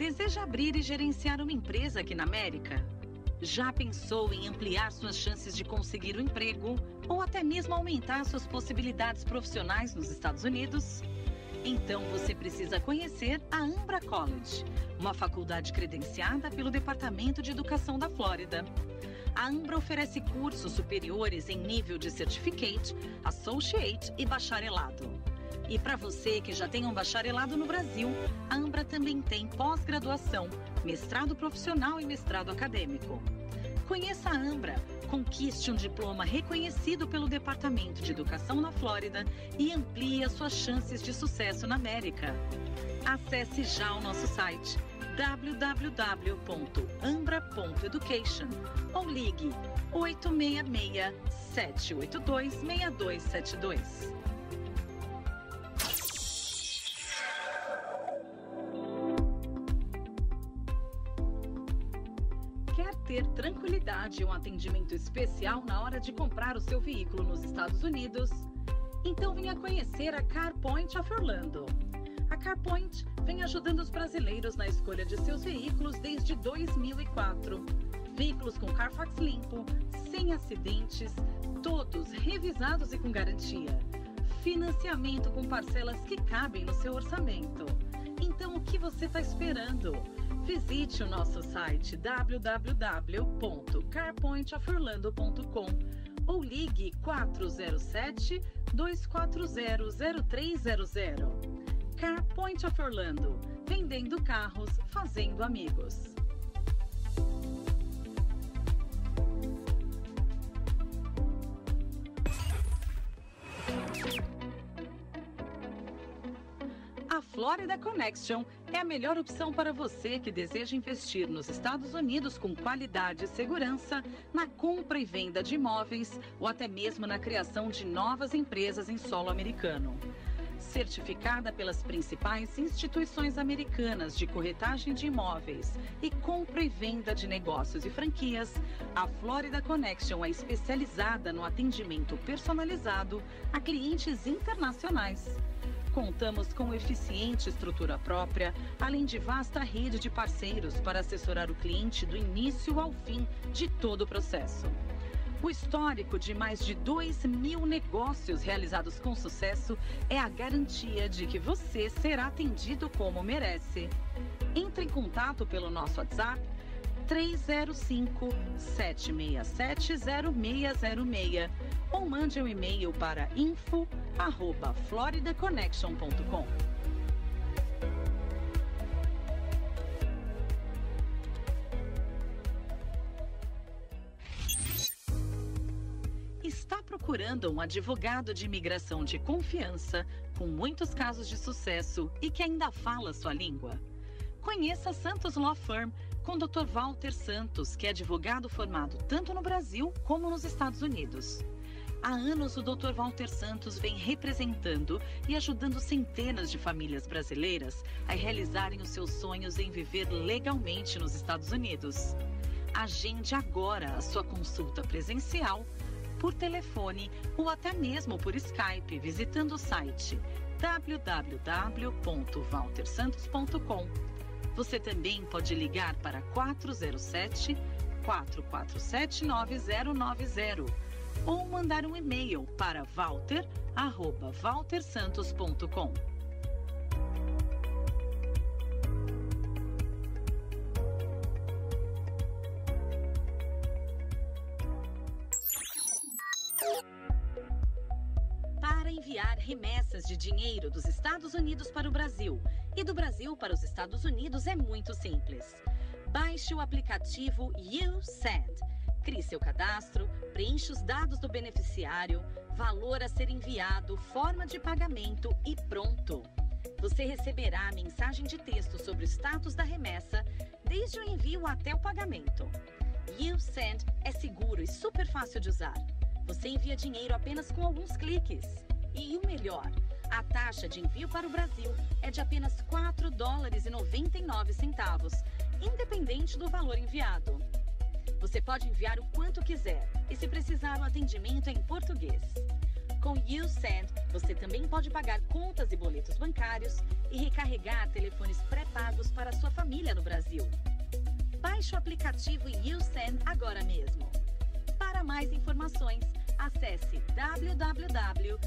Deseja abrir e gerenciar uma empresa aqui na América? Já pensou em ampliar suas chances de conseguir um emprego ou até mesmo aumentar suas possibilidades profissionais nos Estados Unidos? Então você precisa conhecer a Ambra College, uma faculdade credenciada pelo Departamento de Educação da Flórida. A Ambra oferece cursos superiores em nível de Certificate, Associate e Bacharelado. E para você que já tem um bacharelado no Brasil, a Ambra também tem pós-graduação, mestrado profissional e mestrado acadêmico. Conheça a Ambra, conquiste um diploma reconhecido pelo Departamento de Educação na Flórida e amplie as suas chances de sucesso na América. Acesse já o nosso site www.ambra.education ou ligue 866 782 6272. Ter tranquilidade e um atendimento especial na hora de comprar o seu veículo nos Estados Unidos? Então venha conhecer a CarPoint of Orlando. A CarPoint vem ajudando os brasileiros na escolha de seus veículos desde 2004. Veículos com Carfax limpo, sem acidentes, todos revisados e com garantia. Financiamento com parcelas que cabem no seu orçamento. Então o que você está esperando? Visite o nosso site www.carpointoforlando.com ou ligue 407 240 0300. Car Point of Orlando, vendendo carros, fazendo amigos. A Florida Connection é a melhor opção para você que deseja investir nos Estados Unidos com qualidade e segurança, na compra e venda de imóveis ou até mesmo na criação de novas empresas em solo americano certificada pelas principais instituições americanas de corretagem de imóveis e compra e venda de negócios e franquias, a Florida Connection é especializada no atendimento personalizado a clientes internacionais. Contamos com eficiente estrutura própria, além de vasta rede de parceiros para assessorar o cliente do início ao fim de todo o processo. O histórico de mais de 2 mil negócios realizados com sucesso é a garantia de que você será atendido como merece. Entre em contato pelo nosso WhatsApp 305 767 0606 ou mande um e-mail para info@floridaconnection.com. Está procurando um advogado de imigração de confiança, com muitos casos de sucesso e que ainda fala sua língua? Conheça Santos Law Firm com Dr. Walter Santos, que é advogado formado tanto no Brasil como nos Estados Unidos. Há anos, o Dr. Walter Santos vem representando e ajudando centenas de famílias brasileiras a realizarem os seus sonhos em viver legalmente nos Estados Unidos. Agende agora a sua consulta presencial por telefone ou até mesmo por Skype visitando o site www.valtersantos.com. Você também pode ligar para 407 447 9090 ou mandar um e-mail para walter@valtersantos.com. enviar remessas de dinheiro dos Estados Unidos para o Brasil e do Brasil para os Estados Unidos é muito simples. Baixe o aplicativo YouSend. Crie seu cadastro, preencha os dados do beneficiário, valor a ser enviado, forma de pagamento e pronto. Você receberá a mensagem de texto sobre o status da remessa, desde o envio até o pagamento. YouSend é seguro e super fácil de usar. Você envia dinheiro apenas com alguns cliques. E o melhor, a taxa de envio para o Brasil é de apenas 4 dólares e 99 centavos, independente do valor enviado. Você pode enviar o quanto quiser e se precisar o atendimento é em português. Com YouSend, você também pode pagar contas e boletos bancários e recarregar telefones pré-pagos para sua família no Brasil. Baixe o aplicativo YouSend agora mesmo. Para mais informações, acesse www.usend.com.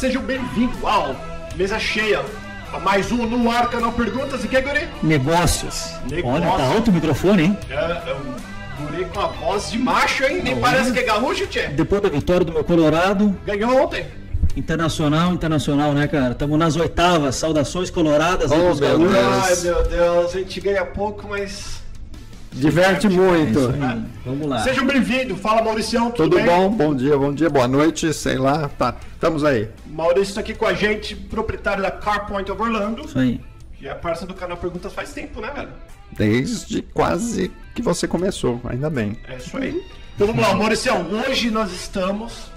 sejam bem-vindos ao Mesa Cheia, mais um no ar, canal Perguntas e que guri? Negócios. Negócios. Olha, tá alto o microfone, hein? É, é um guri com a voz de macho, hein? Nem Olha. parece que é gaúcho, tchê. Depois da vitória do meu Colorado, Ganhou ontem. internacional, internacional, né, cara? Estamos nas oitavas, saudações coloradas aí Oh, pros meu gaúchos. Deus. Ai meu Deus, a gente ganha pouco, mas. Diverte É muito. aí. Vamos lá. Sejam bem-vindos, fala Mauricião, tudo, Tudo bem? bom? Bom dia, bom dia, boa noite, sei lá. Tá, estamos aí. Maurício tá aqui com a gente, proprietário da CarPoint of Orlando. Isso aí. E é parça do canal Perguntas faz tempo, né, velho? Desde quase que você começou, ainda bem. É isso aí. Então vamos lá, Mauricião. Hoje nós estamos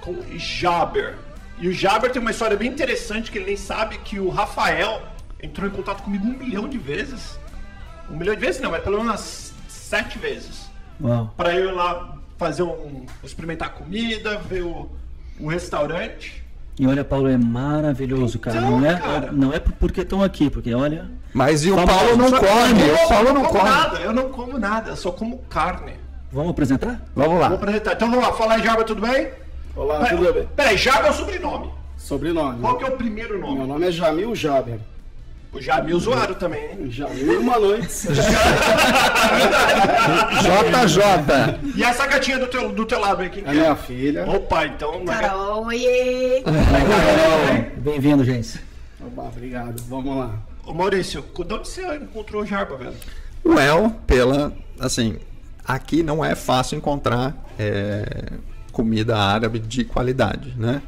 com o Jaber. E o Jaber tem uma história bem interessante que ele nem sabe que o Rafael entrou em contato comigo um milhão de vezes. Um milhão de vezes não, mas pelo menos umas sete vezes. Uau. Pra eu ir lá fazer um. experimentar comida, ver o, o restaurante. E olha, Paulo, é maravilhoso, cara. Então, não, é, cara. não é porque estão aqui, porque olha. Mas e o Vamos Paulo lá, não come, eu o Paulo não como come. nada, eu não como nada, eu só como carne. Vamos apresentar? Vamos lá. apresentar. Então vamos lá, fala aí, Jaber, tudo bem? Olá, Peraí, tudo bem? Peraí, Jaber é o sobrenome. Sobrenome. Qual que é o primeiro Meu nome? nome é Jamil Jaber. O Jamil usuário também, hein? Jamil, uma noite. JJ. E essa gatinha do teu, do teu lado aí, quem É é? minha filha. Opa, então... ga- Carol, oiê! Bem-vindo, gente. Oba, obrigado. Vamos lá. Ô Maurício, de onde você encontrou o Jarba, velho? Well, pela. Assim, aqui não é fácil encontrar é, comida árabe de qualidade, né?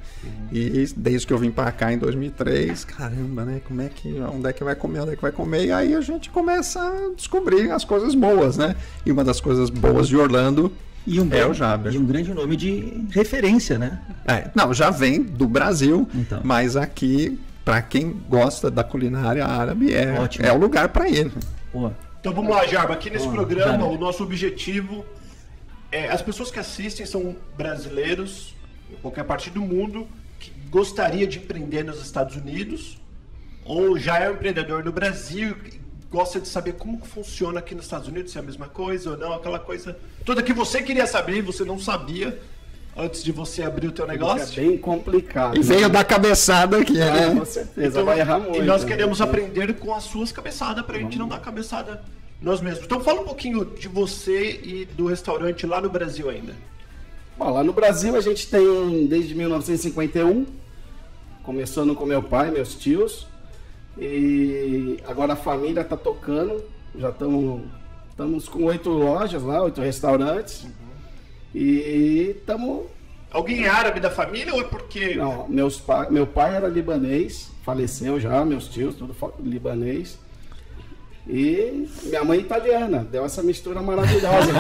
E desde que eu vim pra cá em 2003, caramba, né? Como é que. Onde é que vai comer? Onde é que vai comer? E aí a gente começa a descobrir as coisas boas, né? E uma das coisas boas de Orlando E um, É o Jaber. e um grande nome de referência, né? É, não, já vem do Brasil, Então. mas aqui, pra quem gosta da culinária árabe, é, Ótimo. é o lugar pra ir. Pô, Então vamos lá, Jarba. Aqui nesse programa, Jarba. o nosso objetivo é... As pessoas que assistem são brasileiros, em qualquer parte do mundo, que gostaria de empreender nos Estados Unidos, ou já é um empreendedor no Brasil e gosta de saber como funciona aqui nos Estados Unidos, se é a mesma coisa ou não, aquela coisa toda que você queria saber e você não sabia antes de você abrir o teu É negócio. bem complicado. E veio dar cabeçada aqui, É, né? com certeza, Então, vai errar muito. E nós né? queremos aprender com as suas cabeçadas pra gente não dar cabeçada nós mesmos. Então fala um pouquinho de você e do restaurante lá no Brasil ainda. Bom, lá no Brasil a gente tem desde 1951, começando com meu pai, meus tios, e agora a família tá tocando, já estamos estamos com oito lojas lá, oito restaurantes, e estamos Alguém é árabe da família ou é porque. Não, meus pa... meu pai era libanês, faleceu já, meus tios, tudo libanês. E minha mãe italiana, deu essa mistura maravilhosa.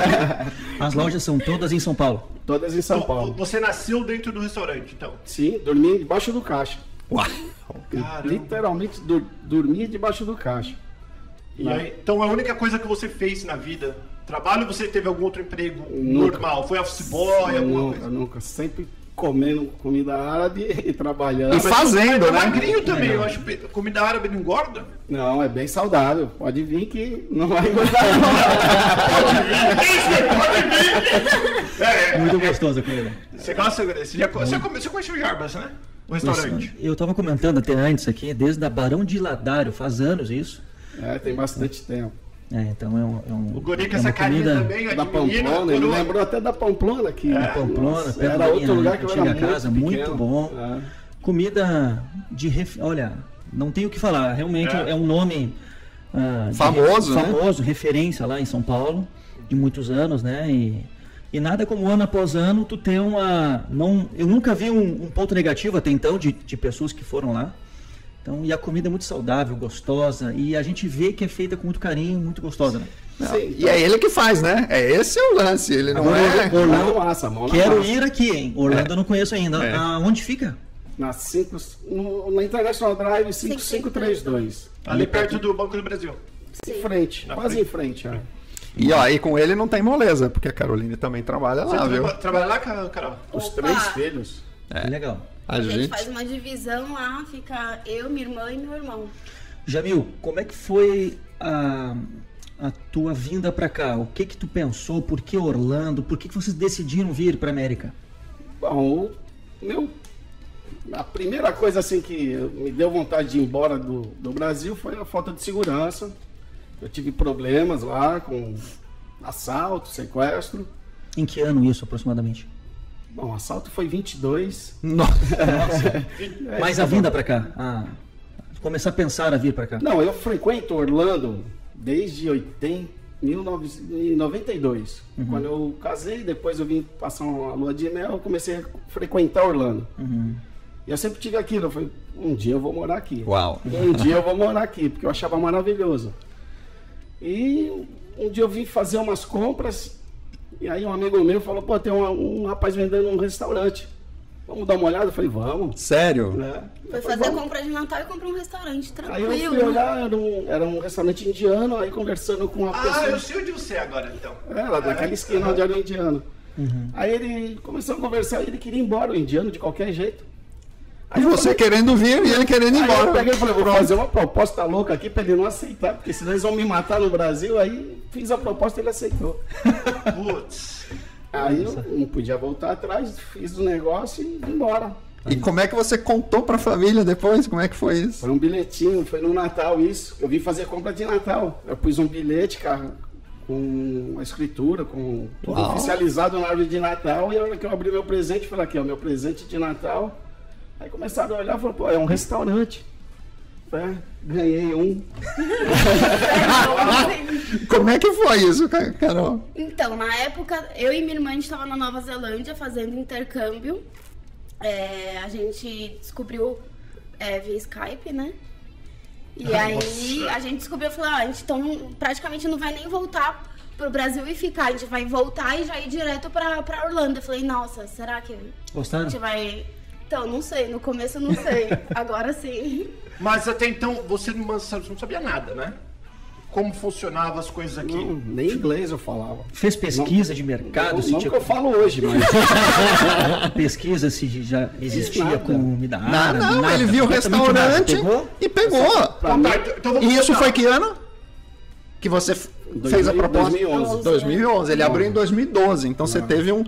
as lojas são todas em São Paulo. Todas em São Então, Paulo. Você nasceu dentro do restaurante, então. Sim, dormia debaixo do caixa. Uau. Caramba. Literalmente dur- dormia debaixo do caixa. E aí, então a única coisa que você fez na vida, trabalho, você teve algum outro emprego Nunca. normal? Foi office boy, alguma nunca, coisa? nunca. Sempre comendo comida árabe e trabalhando. E fazendo, É né? magrinho também, eu acho que comida árabe não engorda. Não, é bem saudável. Pode vir que não vai engordar não. É, Muito gostosa a comida. você gosta, você, já, você, come- você conhece o Jarbas, né? O restaurante. Eu tava comentando até antes aqui, desde a Barão de Ladário, faz anos isso. É, tem bastante tempo. É, então é um. É um O guri com é essa carinha comida também, a Da Pamplona, ele lembrou até da Pamplona aqui. da Pamplona, Nossa, perto era da outro minha lugar que eu era casa, muito pequeno. bom. É. Comida de. Ref... Olha, não tenho o que falar, realmente É. é, um nome. de- Famoso, né? Famoso, referência lá em São Paulo, de muitos anos, né? E E nada como ano após ano tu ter uma. Não, eu nunca vi um, um ponto negativo até então de, de pessoas que foram lá. Então, e a comida é muito saudável, gostosa, e a gente vê que é feita com muito carinho, muito gostosa, né? Não, Sim, E é ele que faz, né? É esse é o lance. Ele não Agora, é. Orlando- Mão massa, Quero massa. ir aqui, hein? Orlando eu não conheço ainda. É. Aonde fica? Na, cinco, no, na International Drive 5532. Ali perto do Banco do Brasil. Em frente, Na quase frente. em frente. é. E ó, e com ele não tem moleza, porque a Caroline também trabalha Você lá, viu? traba- trabalha lá, Ca- Carol? Os Opa! três filhos. Que legal. A A gente gente. faz uma divisão lá, fica eu, minha irmã e meu irmão. Jamil, como é que foi a, a tua vinda pra cá? O que que tu pensou? Por que Orlando? Por que, que vocês decidiram vir pra América? Bom, meu. A primeira coisa assim que me deu vontade de ir embora do, do Brasil foi a falta de segurança. Eu tive problemas lá com assalto, sequestro. Em que ano isso, aproximadamente? Bom, o assalto foi 22. Nossa. Mas a vinda pra cá? Ah, começar a pensar a vir pra cá. Não, eu frequento Orlando desde 80, 1992. Quando eu casei, depois eu vim passar uma lua de mel, eu comecei a frequentar Orlando. Uhum. E eu sempre tive aquilo, eu falei, um dia eu vou morar aqui. Uau. Um dia eu vou morar aqui, porque eu achava maravilhoso. E um dia eu vim fazer umas compras, e aí um amigo meu falou, pô, tem um, um rapaz vendendo um restaurante. Vamos dar uma olhada? Eu falei, vamos. Sério? Né? Foi fazer "Vamos." compra de Natal e comprou um restaurante Aí eu fui tranquilo. olhar, era um, era um restaurante indiano, aí conversando com uma Ah, pessoa. eu sei onde você é agora, então. É, lá naquela esquina onde era o indiano. Uhum. Aí ele começou a conversar e ele queria ir embora, o indiano, de qualquer jeito. E você querendo vir e ele querendo ir Aí eu embora. peguei e falei, vou fazer uma proposta louca aqui pra ele não aceitar, porque senão eles vão me matar no Brasil. Aí fiz a proposta e ele aceitou. Putz. Aí eu não podia voltar atrás, fiz o negócio e vim embora. E como é que você contou pra família depois? Como é que foi isso? Foi um bilhetinho, foi no Natal isso. Eu vim fazer compra de Natal. Eu pus um bilhete, cara, com a escritura, com tudo Uau. oficializado na árvore de Natal. E a hora que eu abri meu presente, falei aqui, ó, meu presente de Natal. Aí começaram a olhar e falaram, pô, é um restaurante. É, ganhei um. Como é que foi isso, Ca- Carol? Então, na época, eu e minha irmã, a gente tava na Nova Zelândia fazendo intercâmbio. É, a gente descobriu é, via Skype, né? E aí a gente descobriu, falou, ah, a gente então, praticamente não vai nem voltar pro Brasil e ficar, a gente vai voltar e já ir direto pra, pra Orlando. Eu falei, nossa, será que a Gostaram? gente vai... Então, não sei, no começo eu não sei, agora sim. Mas até então você não, não sabia nada, né? Como funcionavam as coisas aqui. Não, nem inglês eu falava. Fez pesquisa de mercado? não se não tinha que eu falo hoje, mas pesquisa se já existia Nada. comida Não, árabe? não, nada, ele viu o nada. restaurante Pegou? e pegou. então- então vamos E isso foi que ano? Que você f- fez a 2000, proposta? 2011. 2011. Ele abriu em 2012. Então você teve um.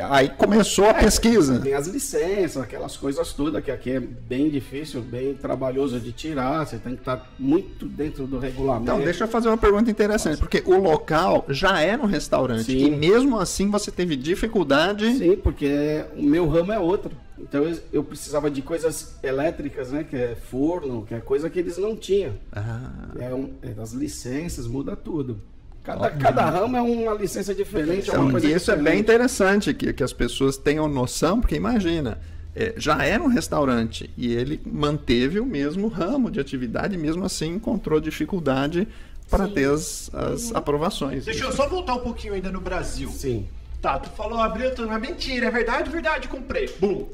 Aí começou a pesquisa. tem as licenças, aquelas coisas todas, que aqui é bem difícil, bem trabalhoso de tirar, você tem que estar muito dentro do regulamento. Então, deixa eu fazer uma pergunta interessante, porque o local já era um restaurante Sim. e mesmo assim você teve dificuldade. Sim, porque o meu ramo é outro. Então eu, eu precisava de coisas elétricas, né? Que é forno, que é coisa que eles não tinham. Ah, É, um, é as licenças, muda tudo. Cada, cada ramo é uma licença diferente, é uma então, coisa isso é bem diferente. interessante que, que as pessoas tenham noção, porque imagina, é, já era um restaurante e ele manteve o mesmo ramo de atividade, e mesmo assim encontrou dificuldade para ter as, as aprovações. Deixa eu só voltar um pouquinho ainda no Brasil. Sim. Tá, tu falou, abriu, tu não é mentira, é verdade, verdade, comprei. Bum.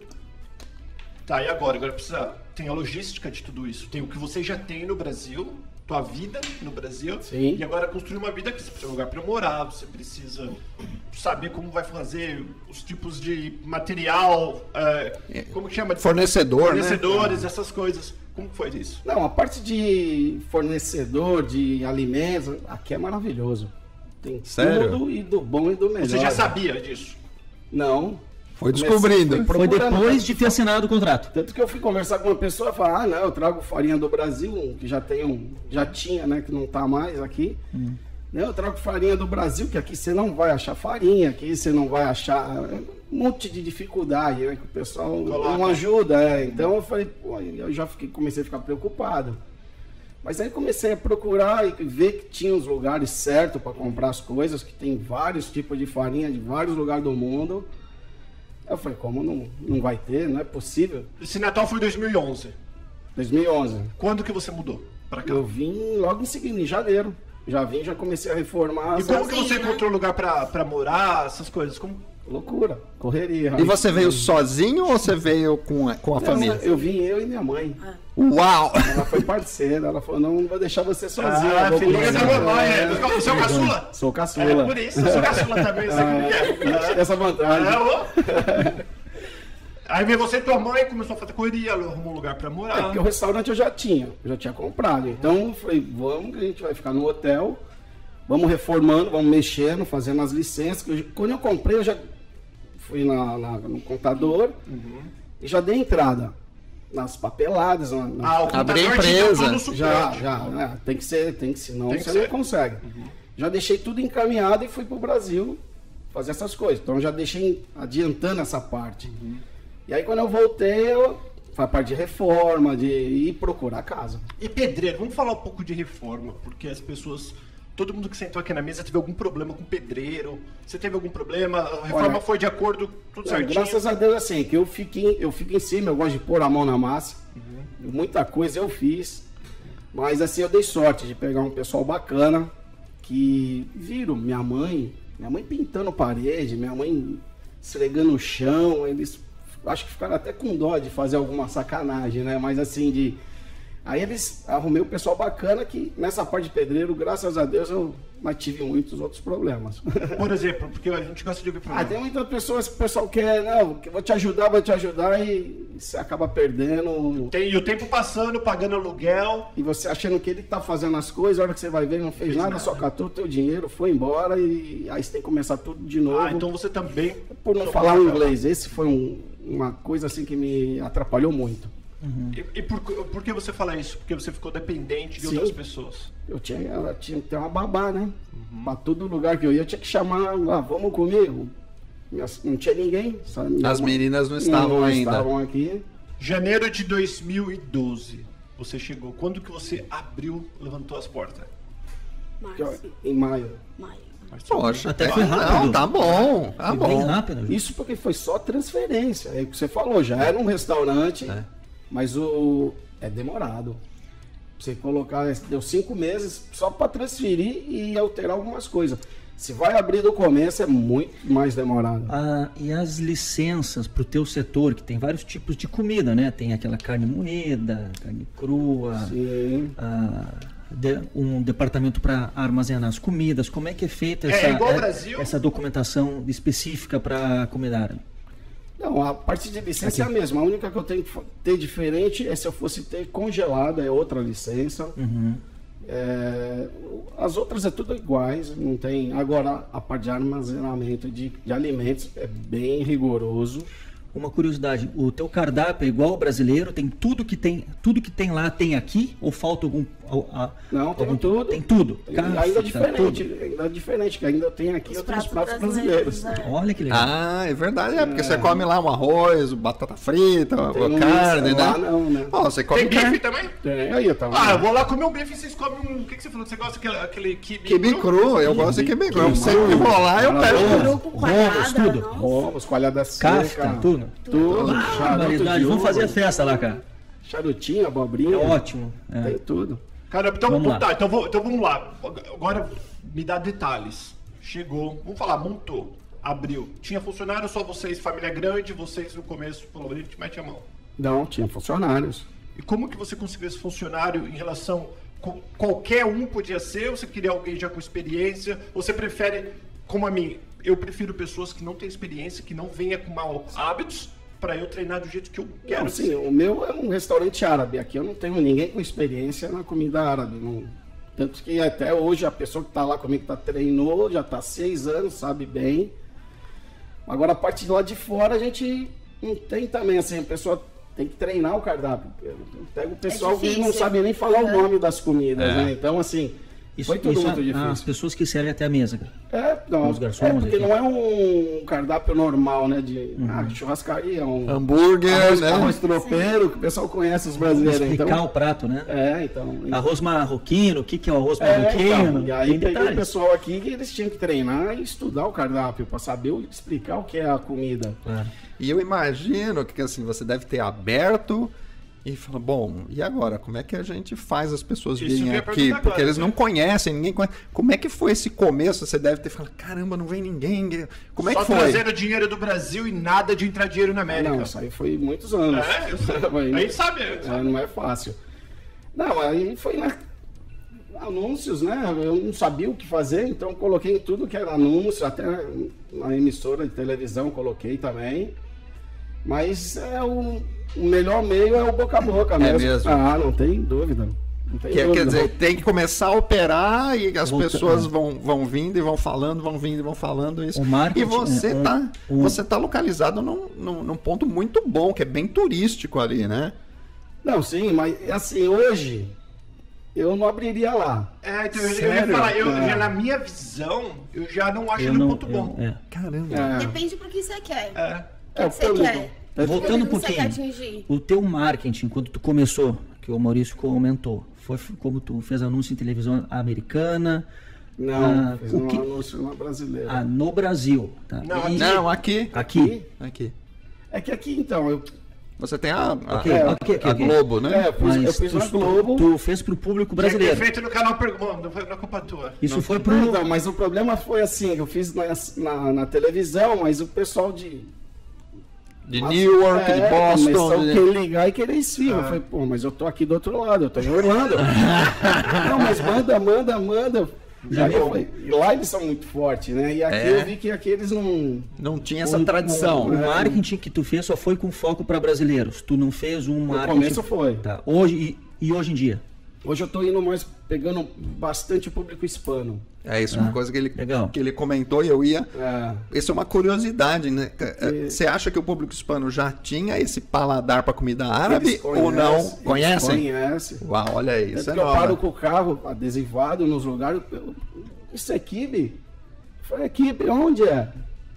Tá, e agora? Agora precisa. Tem a logística de tudo isso. Tem o que você já tem no Brasil, tua vida no Brasil. Sim. E agora construir uma vida que você precisa de um lugar pra morar, você precisa saber como vai fazer os tipos de material, é, como que chama? Fornecedor, né? Fornecedores, essas coisas. Como foi isso? Não, a parte de fornecedor de alimentos, aqui é maravilhoso. Tem Sério? tudo e do bom e do melhor. Você já sabia disso? Não. Foi descobrindo. Foi depois de ter assinado o contrato. Tanto que eu fui conversar com uma pessoa e falar, ah, não, eu trago farinha do Brasil, que já tem um, já tinha, né, que não tá mais aqui. Hum. Não, eu trago farinha do Brasil, que aqui você não vai achar farinha, aqui você não vai achar um monte de dificuldade, né, que o pessoal Coloca. não ajuda, é. Então eu falei, pô, eu já fiquei, comecei a ficar preocupado. Mas aí comecei a procurar e ver que tinha os lugares certos para comprar as coisas, que tem vários tipos de farinha de vários lugares do mundo. Eu falei, como não, não vai ter? Não é possível. Esse Natal foi 2011. 2011. Quando que você mudou pra cá? Eu vim logo em seguida, em janeiro. Já vim, já comecei a reformar. E como que você né? encontrou lugar pra, pra morar, essas coisas? Como... Loucura, correria. E você veio sozinho ou você veio com a, com a Não, família? Eu vim eu e minha mãe. Uau! Ela foi parceira, ela falou, não, não vou deixar você sozinha. Ah, da você." mamãe. É, É. Você é o caçula? Sou É, caçula. por isso, eu sou caçula também, é. É, essa vantagem. É, ô. Aí veio você e tua mãe, começou a fazer correria, arrumou um lugar pra É, morar. porque o restaurante eu já tinha, eu já tinha comprado. Então eu falei, vamos que a gente vai ficar no hotel, vamos reformando, vamos mexendo, fazendo as licenças. eu- quando eu comprei, eu já fui na, na- no contador e já dei entrada nas papeladas. Na, na- Ah, o Abrir empresa. já, já, né? tem que ser, tem que, senão Tem que você ser. não consegue. Já deixei tudo encaminhado e fui pro Brasil fazer essas coisas. Então já deixei adiantando essa parte. E aí quando eu voltei, eu, foi a parte de reforma, de ir procurar casa. E pedreiro, vamos falar um pouco de reforma, porque as pessoas. Todo mundo que sentou aqui na mesa teve algum problema com pedreiro. Você teve algum problema? A reforma Olha, foi de acordo, tudo Não, certinho. graças a Deus, assim, que eu fico, em, eu fico em cima, eu gosto de pôr a mão na massa. Uhum. Muita coisa eu fiz. Mas assim, eu dei sorte de pegar um pessoal bacana que viram minha mãe, minha mãe pintando parede, minha mãe esfregando o chão, eles acho que ficaram até com dó de fazer alguma sacanagem, né? Mas assim, de. Aí eles arrumei um pessoal bacana que nessa parte de pedreiro, graças a Deus, eu mas tive muitos outros problemas. Por exemplo, porque a gente gosta de ouvir Ah, problema. tem muitas pessoas que o pessoal quer, não, que vou te ajudar, vou te ajudar e você acaba perdendo. Tem, e o tempo passando, pagando aluguel. E você achando que ele tá fazendo as coisas, a hora que você vai ver, não fez nada, só catou o teu dinheiro, foi embora e aí você tem que começar tudo de novo. Ah, então você também. Por não falar o inglês, esse foi um- uma coisa assim que me atrapalhou muito. E, e por, por que você fala isso? Porque você ficou dependente de Sim. outras pessoas. Eu tinha, ela tinha que ter uma babá, né? Pra todo lugar que eu ia, eu tinha que chamar, ah, vamos comigo. Não tinha ninguém. As meninas não estavam ainda. estavam aqui. Janeiro de 2012, você chegou. Quando que você abriu, levantou as portas? eu- Março, Em maio. maio. Poxa, Até foi rápido. Não, tá bom, tá Foi bem bom. rápido. Isso porque foi só transferência. É o que você falou, já era um restaurante, É. mas o é demorado. Você colocar, deu cinco meses só para transferir e alterar algumas coisas. Se vai abrir do começo é muito mais demorado. Ah, e as licenças para o teu setor, que tem vários tipos de comida, né? Tem aquela carne moída, carne crua, Sim. ah, de- um departamento para armazenar as comidas. Como é que é feita É, essa, Brasil? essa documentação específica para a comida árabe? Não, a parte de licença é a mesma. A única que eu tenho que ter diferente é se eu fosse ter congelada, é outra licença. Uhum. É, as outras é tudo iguais, não tem. Agora, a parte de armazenamento de, de alimentos é bem rigoroso. Uma curiosidade, o teu cardápio é igual ao brasileiro? Tem tudo que tem, tudo que tem lá tem aqui? Ou falta algum? A- Não, tem algum- tudo. Tem tudo. Kafta, ainda diferente, tudo. ainda diferente, que ainda tem aqui Os outros pratos pratos brasileiros. brasileiros, é. Olha que legal. Ah, é verdade, é porque você come lá um arroz, batata frita, uma um carne, né? não, né? Ó, você come Tem bife carne. também? Tem, aí eu tava. Ah, eu vou lá comer um bife e vocês comem um. O que, que você falou? Você gosta daquele aquele kibe? Quibe cru, eu gosto de quibe cru. Eu Quibe sempre cru. vou lá, eu pego. Quadrada, tudo. nossa. Ovos, coalhada seca. tudo. Tudo. Ah, Vamos fazer a festa lá, cara. Charutinho, É abobrinha. ótimo. É. Tem tudo. Caramba, então Vamos vamos lá. então, vou- então vamos lá. Agora me dá detalhes. Chegou, vamos falar, montou, abriu. Tinha funcionário, só vocês, família grande, vocês no começo, falou, a gente mete a mão. Não, tinha funcionários. E como que você conseguiu esse funcionário em relação. qualquer um podia ser, ou você queria alguém já com experiência? Ou você prefere, como a mim, eu prefiro pessoas que não têm experiência, que não venha com maus hábitos, pra eu treinar do jeito que eu quero. Não, sim, o meu é um restaurante árabe. Aqui eu não tenho ninguém com experiência na comida árabe. não. Tanto que até hoje a pessoa que está lá comigo, que tá, treinou, já está há seis anos, sabe bem. Agora a parte de lá de fora a gente não tem também, assim, a pessoa tem que treinar o cardápio. Pega o pessoal que não sabe nem falar o Uhum. nome das comidas, É. né? Então, assim, Isso, Foi tudo isso muito é- difícil. As pessoas que servem até a mesa. É, não, Os garçons, é porque enfim. não é um cardápio normal, né? De ah, churrascaria, um Hambúrguer, arroz, né? arroz tropeiro, que o pessoal conhece os brasileiros. Explicar Então, o prato, né? é, então. Arroz marroquino, o que, que é o arroz É, marroquino? então, e aí tem peguei o pessoal aqui que eles tinham que treinar e estudar o cardápio para saber explicar o que é a comida. Claro. E eu imagino que assim, você deve ter aberto e fala, bom, e agora? Como é que a gente faz as pessoas Isso virem aqui? perguntar Porque agora, eles né? não conhecem, ninguém conhece. Como é que foi esse começo? Você deve ter falado, caramba, não vem ninguém. Como é Só que foi? trazendo dinheiro do Brasil e nada de entrar dinheiro na América. Não, isso aí foi muitos anos. É, eu sei. Foi- A gente sabe. É, não é fácil. Não, aí foi na... anúncios, né? Eu não sabia o que fazer, então coloquei tudo que era anúncio, até na emissora de televisão coloquei também. Mas é o, o melhor meio é o boca a boca mesmo. mesmo? Ah, não tem dúvida. Tem Que- quer dizer, tem que começar a operar e as Volta- pessoas é. vão, vão vindo e vão falando, vão vindo e vão falando isso. E você é, um- tá, um- você tá localizado num, num, num ponto muito bom, que é bem turístico ali, né? Não, sim, mas assim, hoje eu não abriria lá. É, então eu, eu ia Sério? falar, eu, É. já na minha visão, eu já não acho ele um ponto bom. eu- é. Caramba. É, Depende pro que você quer. É. é o você quer? Voltando um que pouquinho, o teu marketing, quando tu começou, que o Maurício comentou, foi como tu fez anúncio em televisão americana, Não, Ah, fiz o um que- anúncio na brasileira. ah, no Brasil. Tá? Não, E- Não, aqui. aqui. Aqui. É que aqui, então, eu, Você tem a, a, Ok, a- ok, ok, a. Globo, né? é, eu fiz, eu fiz tu, na Globo. tu fez pro público que brasileiro. feito no canal Pergunta, não foi não é culpa tua. Isso foi pro. Não, mas o problema foi assim, eu fiz na, na, na televisão, mas o pessoal de... De Mas- Newark, de é, Boston. Começou de- a querer ligar e querer esfirra. Eu falei, pô, mas eu tô aqui do outro lado, eu tô em Orlando. não, mas manda, manda, manda. Aí eu falei, e lá eles são muito fortes, né? E aqui É. eu vi que aqui eles não... Não tinha essa O- tradição. O, o marketing que tu fez só foi com foco para brasileiros. Tu não fez um No marketing. começo foi. Tá. Hoje e, e hoje em dia. Hoje eu tô indo mais, pegando bastante o público hispano. É isso, uma Ah, coisa que ele, legal. que ele comentou e eu ia. É, Isso é uma curiosidade, né? Você acha que o público hispano já tinha esse paladar para comida árabe ou não? conhecem? Conhecem. Uau, olha aí, isso é que eu paro com o carro adesivado nos lugares. eu- Isso é kibe? Falei, kibe, onde é?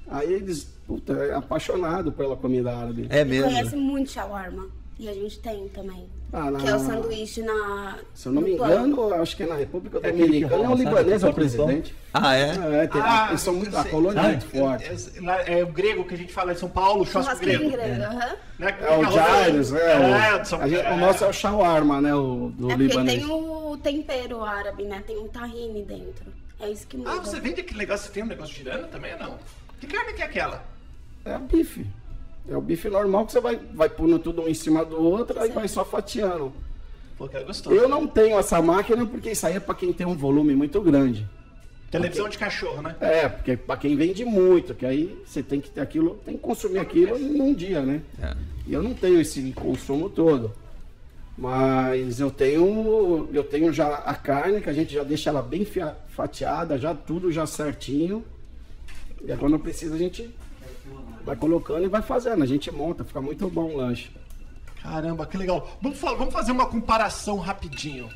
Aí eles, puta, é apaixonado pela comida árabe. É E mesmo. conhece muito shawarma. E a gente tem também. Ah, na- Que é o sanduíche na. Se eu não me engano, acho que é na República É Dominicana é o rola, sabe? libanês é o presidente. Ah, é? É, tem, Ah, eles são muito, a colônia é Ah, muito forte. É, é o grego que a gente fala em São Paulo, churrasco grego. grego, aham. Né? É o Jairus, né? É, o, São- a gente- é. o nosso é o shawarma, né? O do É libanês. tem o tempero árabe, né? Tem um tahine dentro. É isso que muda. Ah, você vende aquele negócio, você tem um negócio girando também ou não? Que carne que é aquela? É o bife. É o bife normal que você vai, vai pondo tudo um em cima do outro, aí vai só fatiando. Pô, que é gostoso. Eu não tenho essa máquina porque isso aí é pra quem tem um volume muito grande. Televisão de cachorro, né? É, porque pra quem vende muito, que aí você tem que ter aquilo, tem que consumir aquilo em um dia, né? É. E eu não tenho esse consumo todo. Mas eu tenho, eu tenho já a carne, que a gente já deixa ela bem fatiada, já tudo já certinho. E quando precisa a gente vai colocando e vai fazendo. A gente monta, fica muito bom o lanche. Caramba, que legal. Vamos, fa- vamos fazer uma comparação rapidinho.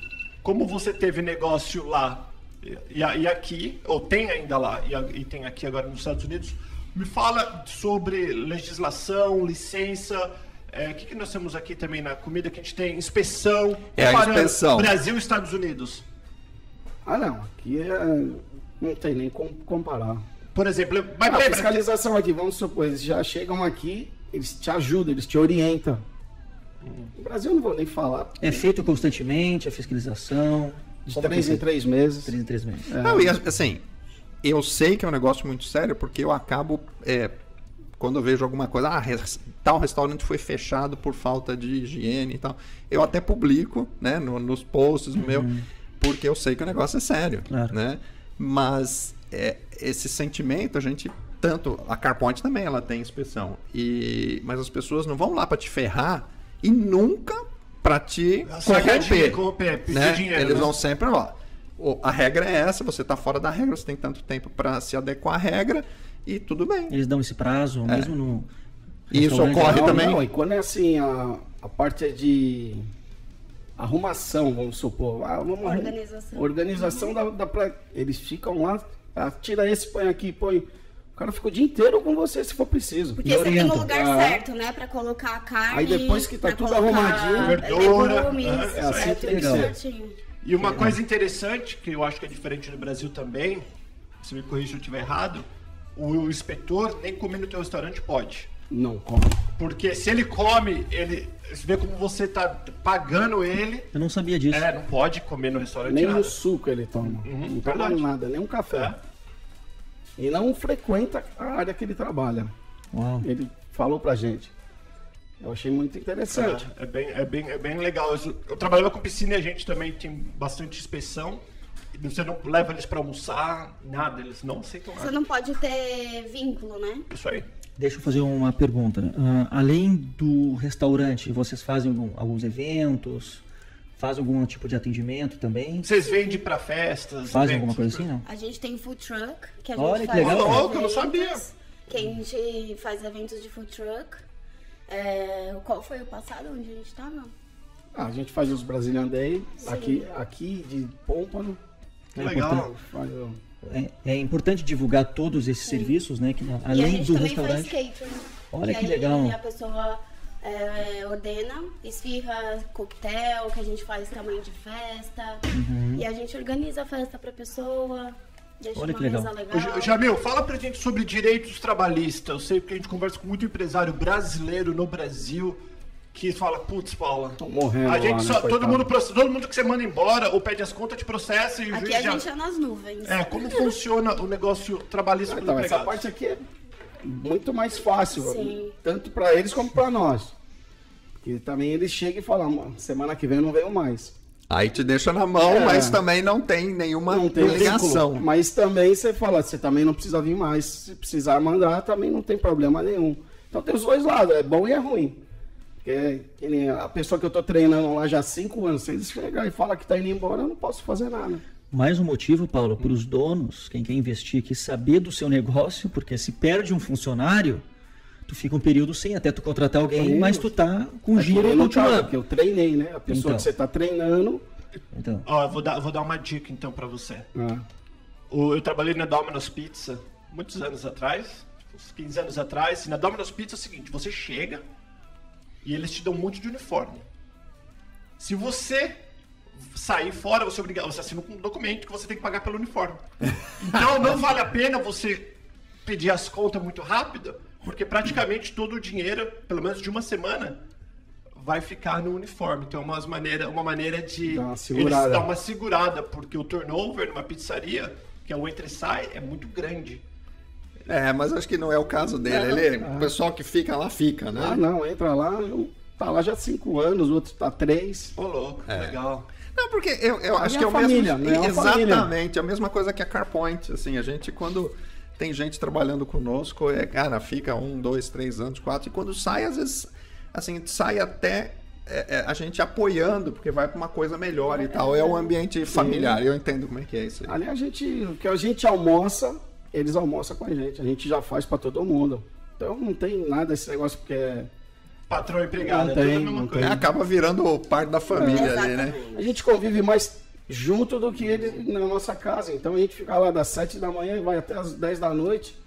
Como você teve negócio lá e, e- aqui, ou tem ainda lá, e, a- e tem aqui agora nos Estados Unidos, me fala sobre legislação, licença. é, O que, que nós temos aqui também na comida que a gente tem? Inspeção. É a comparando inspeção. Brasil e Estados Unidos. Ah não, aqui é, não tem nem como comparar. Por exemplo, mas A peraí, fiscalização aqui, vamos supor, eles já chegam aqui, eles te ajudam, eles te orientam. No Brasil eu não vou nem falar. É feito constantemente a fiscalização. De Como três que em é? três meses. Três em três meses. Não, e assim, eu sei que é um negócio muito sério porque eu acabo. é, quando eu vejo alguma coisa, ah, tal restaurante foi fechado por falta de higiene e tal. Eu até publico, né, no- nos posts do meu, porque eu sei que o negócio é sério, Claro. né? Mas é, esse sentimento, a gente tanto a Carpoint também ela tem inspeção e mas as pessoas não vão lá para te ferrar e nunca para te corromper, corromper, né? dinheiro, Eles né? vão sempre ó, o- a regra é essa, você tá fora da regra, você tem tanto tempo para se adequar à regra e tudo bem. Eles dão esse prazo, mesmo no. E isso ocorre geral. também? Não, e quando é assim, a, a parte é de arrumação, vamos supor. Ah, vamos Organização. Organização dá pra. Eles ficam lá, ah, tira esse, põe aqui, põe. O cara fica o dia inteiro com você se for preciso. Porque você tem o orientam. lugar Ah. certo, né? Pra colocar a carne. Aí depois que tá tudo arrumadinho, verdura, legumes, é, é assim é, que tudo tem que certinho. E uma coisa interessante, que eu acho que é diferente no Brasil também, se me corrija se eu estiver errado, o inspetor nem comer no teu restaurante pode. Não come. Porque se ele come, ele você vê como você tá pagando ele. Eu não sabia disso. É, não pode comer no restaurante Nem nada. um suco ele toma. não toma nada, nem um café. É. E não frequenta a área que ele trabalha. Uau. Ele falou pra gente. Eu achei muito interessante. É, é bem, é, bem, é bem legal. Eu, eu trabalhava com piscina e a gente também tem bastante inspeção. Você não leva eles pra almoçar, nada, eles não aceitam Você nada. não pode ter vínculo, né? Isso aí. Deixa eu fazer uma pergunta. Ah, além do restaurante, vocês fazem algum- alguns eventos? Fazem algum tipo de atendimento também? Vocês vendem pra festas? Fazem eventos? alguma coisa assim, não? A gente tem food truck, que a gente Olha que faz legal. Louco, eu não eventos, sabia. Que a gente faz eventos de food truck. É, qual foi o passado onde a gente tava? Ah, a gente faz os Brazilian Day aqui, aqui de Pômpano. Que É legal. importante. Faz o- É, é importante divulgar todos esses serviços, né? Que, e a além gente do também restaurante. faz catering. Olha que aí legal. A pessoa é, ordena, esfirra, coquetel, que a gente faz tamanho de festa. E a gente organiza a festa pra pessoa. Deixa Uhum. Olha que legal. legal. Ja- Jamil, fala pra gente sobre direitos trabalhistas. Eu sei porque a gente conversa com muito empresário brasileiro no Brasil que fala, putz, Paula, Tão morrendo a gente lá, né, só, todo coitado. mundo, todo mundo que você manda embora ou pede as contas te processa e o Aqui juiz a já... gente é nas nuvens. É, como funciona o negócio trabalhista Então, essa parte aqui é muito mais fácil, Sim. tanto para eles como para nós. Porque também eles chegam e falam, "Mano, semana que vem eu não venho mais. Aí te deixa na mão, É. mas também não tem nenhuma Não tem obrigação. vínculo. Mas também você fala, você também não precisa vir mais. Se precisar mandar, também não tem problema nenhum. Então tem os dois lados, é bom e é ruim. Porque que nem a pessoa que eu tô treinando lá já há cinco anos, se eles chegarem e falar que tá indo embora, eu não posso fazer nada. Mais um motivo, Paulo, para os donos, quem quer investir aqui, saber do seu negócio, porque se perde um funcionário, tu fica um período sem até tu contratar alguém, Sim. mas tu tá com É giro continuando. que eu treinei, né? A pessoa Então. que você tá treinando. Então, Ó, eu vou dar, vou dar uma dica então pra você. ah, O- eu trabalhei na Domino's Pizza muitos anos atrás, uns 15 anos atrás, e na Domino's Pizza é o seguinte, você chega e eles te dão um monte de uniforme. Se você sair fora, você obrigado, você assina um documento que você tem que pagar pelo uniforme. Então não vale a pena você pedir as contas muito rápido, porque praticamente todo o dinheiro, pelo menos de uma semana, vai ficar no uniforme. Então é umas maneira, uma maneira de Dá uma eles segurada. dar uma segurada, porque o turnover numa pizzaria, que é o entre e sai, é muito grande. É, mas acho que não é o caso dele. Ele, o pessoal que fica lá fica, né? ah, não, entra lá, tá lá já há cinco anos, o outro tá há três. Ô, louco, legal. Não, porque eu, eu A acho que é o família, mesmo. né? É. Exatamente, a mesma coisa que a CarPoint. Assim, a gente, quando tem gente trabalhando conosco, é, cara, fica um, dois, três anos, quatro, e quando sai, às vezes, assim, sai até é, é, a gente apoiando, porque vai para uma coisa melhor e tal. É o ambiente familiar, eu entendo como é que é isso aí. Ali a gente, o que a gente almoça, eles almoçam com a gente. A gente já faz pra todo mundo. Então não tem nada esse negócio porque é- Patrão e empregado, Não é tudo a tem, mesma coisa. É, acaba virando parte da família ali, né? A gente convive mais junto do que eles na nossa casa. Então a gente fica lá das 7 da manhã e vai até as 10 da noite.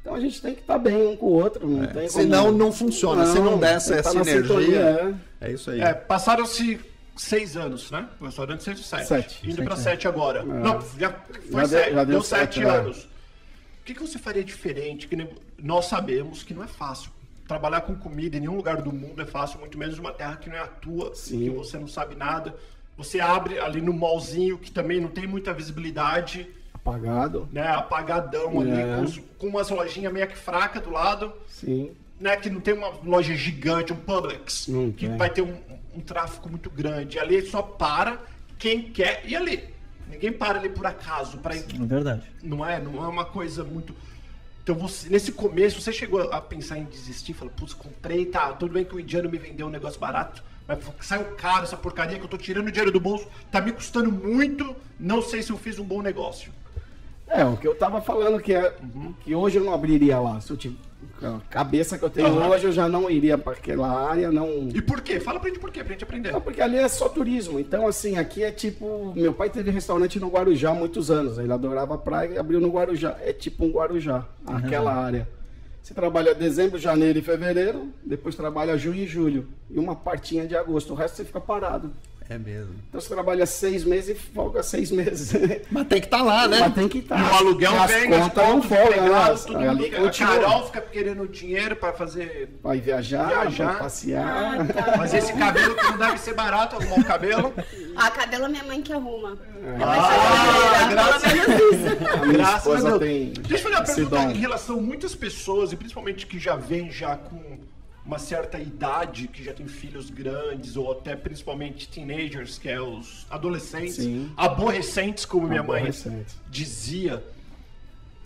Então a gente tem que estar bem um com o outro. Não tem como- Senão não funciona, se não der tem que essa tá na sinergia. sintonia, É isso aí. É, passaram-se seis anos, né? O restaurante sete, sete. Sete. Indo Sete, pra é. sete agora. Não, já foi Já deu- sete. já deu, deu sete, sete, né? anos. O que, que você faria diferente? Que nós sabemos que não é fácil. Trabalhar com comida em nenhum lugar do mundo é fácil, muito menos numa terra que não é a tua, Sim. que você não sabe nada. Você abre ali no mallzinho, que também não tem muita visibilidade, Apagado. né? Apagadão ali, É. com, os- com umas lojinhas meio que fraca do lado Sim. né, que não tem uma loja gigante, um Publix, Não que tem. vai ter um, um tráfego muito grande. Ali só para quem quer ir ali. Ninguém para ali por acaso, para é verdade. não é, não é uma coisa muito. Então você, nesse começo você chegou a pensar em desistir, falou, putz, comprei, tá, tudo bem que o indiano me vendeu um negócio barato, mas saiu caro essa porcaria que eu tô tirando dinheiro do bolso, tá me custando muito, não sei se eu fiz um bom negócio. É, o que eu tava falando que é que hoje eu não abriria lá. Se eu tive a cabeça que eu tenho Aham. hoje, eu já não iria para aquela área, não. E por quê? Fala pra gente por quê, pra gente aprender. Não, porque ali é só turismo. Então, assim, aqui é tipo. Meu pai teve restaurante no Guarujá há muitos anos. Ele adorava praia e abriu no Guarujá. É tipo um Guarujá, aquela área. Você trabalha dezembro, janeiro e fevereiro, depois trabalha junho e julho. E uma partinha de agosto. O resto você fica parado. É mesmo. Então você trabalha seis meses e folga seis meses. Mas tem que estar lá, né? Mas tem que estar. E o aluguel as vem, as contas não né? todo Ali mundo. A. Carol fica querendo dinheiro pra fazer. Vai viajar, Viajar. vai passear. Ah, tá. Mas esse cabelo que não deve ser barato, arrumar o cabelo. A cabelo é minha mãe que arruma. Ah, graças A minha Graças a esposa Deus. tem Deixa eu fazer uma pergunta em relação a muitas pessoas, e principalmente que já vêm já com uma certa idade, que já tem filhos grandes, ou até principalmente teenagers, que é os adolescentes, Sim. aborrecentes, como minha mãe dizia.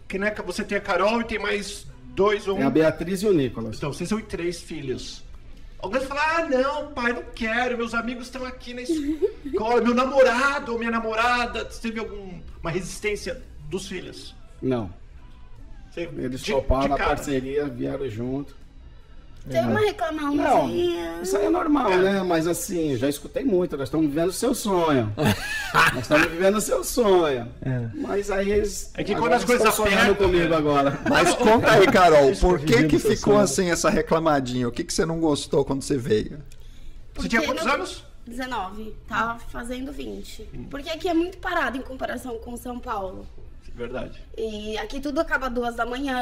Que né, você tem a Carol e tem mais dois ou um. É a Beatriz e o Nicolas. Então, vocês são três filhos. Alguém fala, ah, não, pai, não quero, meus amigos estão aqui na escola, meu namorado ou minha namorada. Teve alguma resistência dos filhos? Não. Você- Eles de- toparam de a parceria, vieram junto. Tem uma Não, reclamaçãozinha. isso aí é normal, né? Mas assim, eu já escutei muito, nós estamos vivendo o seu sonho. nós estamos vivendo o seu sonho. É. Mas aí eles. É que quando as coisas apertam, comigo né? agora. Mas conta aí, Carol, por que que ficou sonho. assim essa reclamadinha? O que que você não gostou quando você veio? Você tinha Porque quantos no- anos? 19. Tava fazendo 20. Porque aqui é muito parado em comparação com São Paulo. Verdade. E aqui tudo acaba duas da manhã,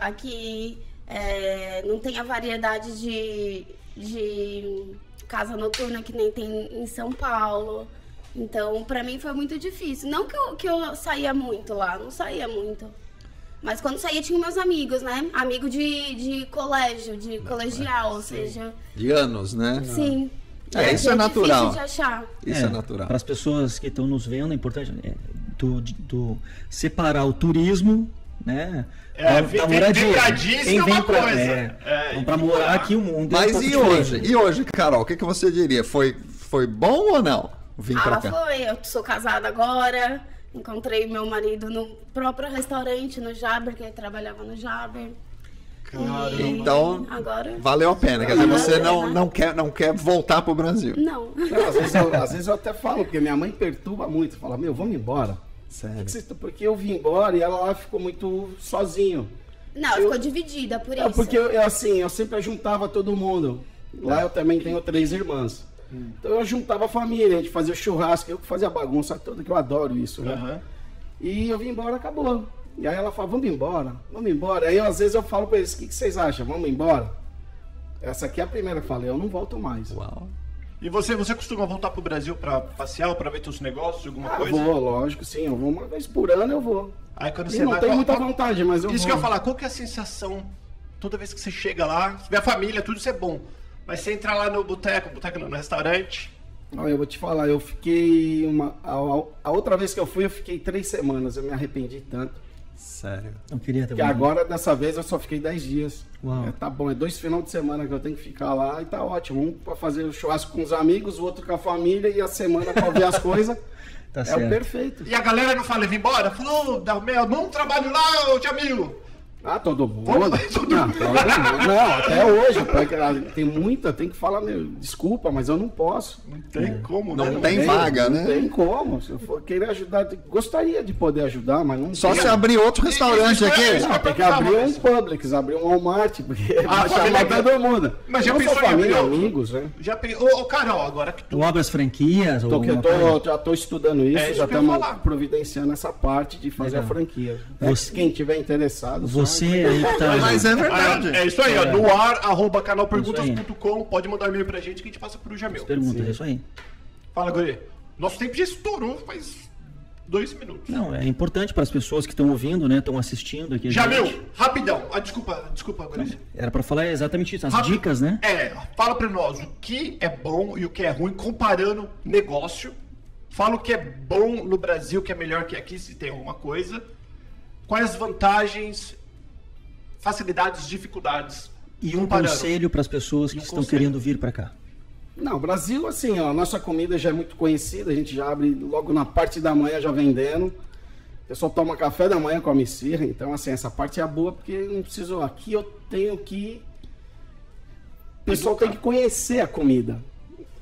aqui é, não tem a variedade de, de casa noturna que nem tem em São Paulo. Então, pra mim foi muito difícil. Não que eu, que eu saía muito lá, não saía muito. Mas quando saía tinha meus amigos, né? Amigo de, de colégio, de colegial, ou seja, De anos, né? sim. É, E isso aqui é natural. difícil de achar. Isso é, natural. Para as pessoas que estão nos vendo, é importante é, do, de- do separar o turismo, né? É, vem- vem- vem pra Quem é vem uma pra- coisa. É, É, então, pra morar aqui o mundo. é um Mas e hoje? E hoje, Carol, o que, que você diria? Foi, foi bom ou não pra Ah, cá? foi. Eu sou casada agora. Encontrei meu marido no próprio restaurante, no Jaber, que ele trabalhava no Jaber. E Então, Agora. Valeu a pena. Quer dizer, você não, não, quer, não quer voltar pro Brasil. Não. Não, às, vezes eu, às vezes eu até falo, porque minha mãe perturba muito. Fala, meu, vamos embora. Sério. Porque eu vim embora e ela lá ficou muito sozinho. Não, ela ficou dividida por É isso. porque eu, eu, assim, eu sempre juntava todo mundo. Lá eu também tenho três irmãs. Então eu juntava a família, a gente fazia o churrasco, eu que fazia a bagunça toda, que eu adoro isso, né? Aham. E eu vim embora, acabou. E aí ela fala, vamos embora, vamos embora. Aí às vezes eu falo pra eles, o que, que vocês acham? Vamos embora? Essa aqui é a primeira que eu falei, eu não volto mais. Uau. E você, você costuma voltar pro Brasil pra passear, pra ver teus negócios, alguma Ah, coisa? vou, lógico, sim, eu vou uma vez por ano, eu vou. Aí quando E você não vai. tenho qual- muita qual- vontade, mas eu Isso vou. que eu ia falar, qual que é a sensação toda vez que você chega lá, você vê a família, tudo isso é bom. Mas você entra lá no boteco, boteco não, no restaurante. Olha, eu vou te falar, eu fiquei uma. A, a outra vez que eu fui, eu fiquei três semanas, eu me arrependi tanto. Sério. Não queria ter Porque vontade. agora, dessa vez, eu só fiquei dez dias. Uau. É, tá bom, é dois finais de semana que eu tenho que ficar lá e tá ótimo. Um pra fazer o churrasco com os amigos, o outro com a família e a semana pra ver as coisas. Tá é certo. o perfeito. E a galera não fala, vem embora? Falou, dá meu, bom trabalho lá, ô Jamil. Ah, todo mundo. Todo Não, mundo. Não, até hoje. ah, Tem muita, tem que falar, meu, desculpa, mas eu não posso. Não tem como, Não né? tem vaga, não né? tem como. Se eu for querer ajudar, gostaria de poder ajudar, mas não Só tem. se abrir outro restaurante é- aqui. isso Não, tem que abrir um Publix, abrir um Walmart, porque vai família chamar todo mundo. Mas já não pensou em família, outro? amigos, né? Já pe... ô, ô, Carol, agora que tu. Tu abre as franquias? ou Tô, que eu tô, já tô estudando isso, É já estamos providenciando essa parte de fazer Legal. a franquia. É, Você- Quem tiver interessado, só Você aí que tá. Mas é verdade. Ah, é isso aí, ó. No ar, arroba canalperguntas.com. Pode mandar um e-mail pra gente que a gente passa pro Jamil. Perguntas, é isso aí. Fala, Guri. Nosso tempo já estourou faz dois minutos. Não, é importante para as pessoas que estão ouvindo, né? Estão assistindo aqui. a gente. Jamil, rapidão. Ah, desculpa, desculpa, Guri. Era para falar exatamente isso, as Rápido. dicas, né? É, fala pra nós o que é bom e o que é ruim, comparando negócio. Fala o que é bom no Brasil, que é melhor que aqui, se tem alguma coisa. Quais as vantagens, facilidades, dificuldades. E um comparando. conselho para as pessoas que um estão conselho. querendo vir para cá. Não, Brasil, assim, ó, a nossa comida já é muito conhecida, a gente já abre logo na parte da manhã já vendendo. O pessoal toma café da manhã, come esfirra, então assim, essa parte é boa porque não preciso. Aqui eu tenho que. O pessoal tem que conhecer a comida.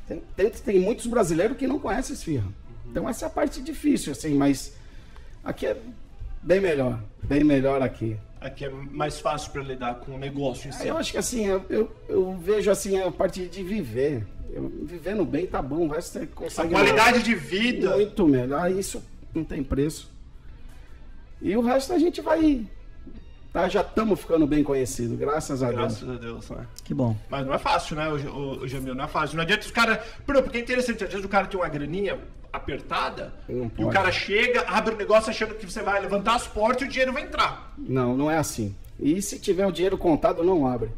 Tem, tem, tem muitos brasileiros que não conhecem esfirra. Então essa é a parte difícil, assim, mas aqui é bem melhor. Bem melhor aqui. Aqui é mais fácil para lidar com o negócio em si. Eu acho que assim, eu, eu, eu vejo assim a parte de viver. Eu, vivendo bem tá bom, o resto você A consegue. qualidade de vida. Muito melhor. Isso não tem preço. E o resto a gente vai. Tá, já estamos ficando bem conhecidos, graças a Deus. Graças a Deus, né? Que bom. Mas não é fácil, né, o, o, o Jamil? Não é fácil. Não adianta os caras. Porque é interessante, às vezes o cara tem uma graninha apertada Não e o cara chega, abre o negócio achando que você vai levantar as portas e o dinheiro vai entrar. Não, não é assim. E se tiver o dinheiro contado, não abre.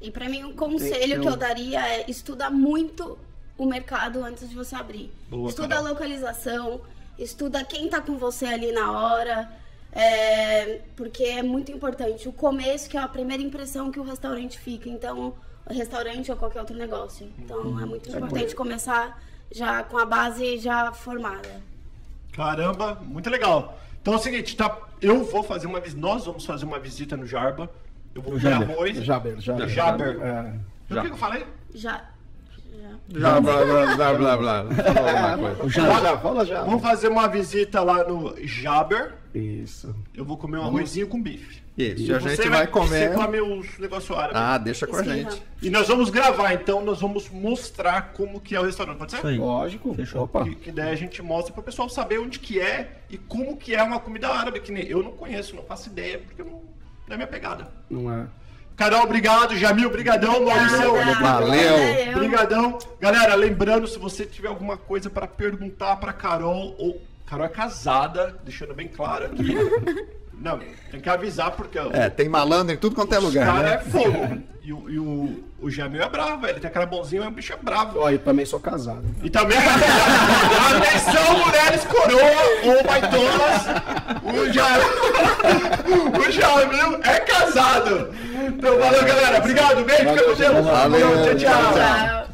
E pra mim, um conselho que eu daria é estudar muito o mercado antes de você abrir. Boa, estuda Carol. a localização, estuda quem tá com você ali na hora. É, porque é muito importante. O começo, que é a primeira impressão que o restaurante fica. Então, o restaurante ou qualquer outro negócio. Então, é muito importante começar já com a base já formada. Caramba, muito legal. Então é o seguinte, tá? Eu vou fazer uma visita. Nós vamos fazer uma visita no Jarba. Eu vou comer Jaber. arroz. Jaber, Jaber. Jaber. É. O que eu falei? Já. já. Já, blá, blá, blá, blá, fala já. Vamos fazer uma visita lá no Jaber. Isso. Eu vou comer um arrozinho com bife. Isso, e a gente vai comer. Você come os negócios árabes. Ah, deixa com a Esfirra. gente. E nós vamos gravar, então nós vamos mostrar como que é o restaurante, pode ser? isso aí. Lógico. Fechou. Opa. Que, que daí a gente mostra para o pessoal saber onde que é e como que é uma comida árabe, que nem eu não conheço, não faço ideia, porque não, não é minha pegada. Não é. Carol, obrigado. Jamil, brigadão. Maurício. Valeu. Valeu. brigadão. Galera, lembrando, se você tiver alguma coisa para perguntar para Carol, ou Carol é casada, deixando bem claro aqui. Não, tem que avisar porque o É, tem malandro em tudo quanto é lugar, cara é né? fogo. E, o- e o, o Jamil é bravo, ele tem aquela mãozinha, mas o bicho é bravo. Ó, eu também sou casado. E também, atenção, mulheres coroa ou baitolas, o, Ja- o Jamil é casado. Então, valeu, galera. Obrigado, beijo, fica com Deus. Valeu, tchau. Tchau.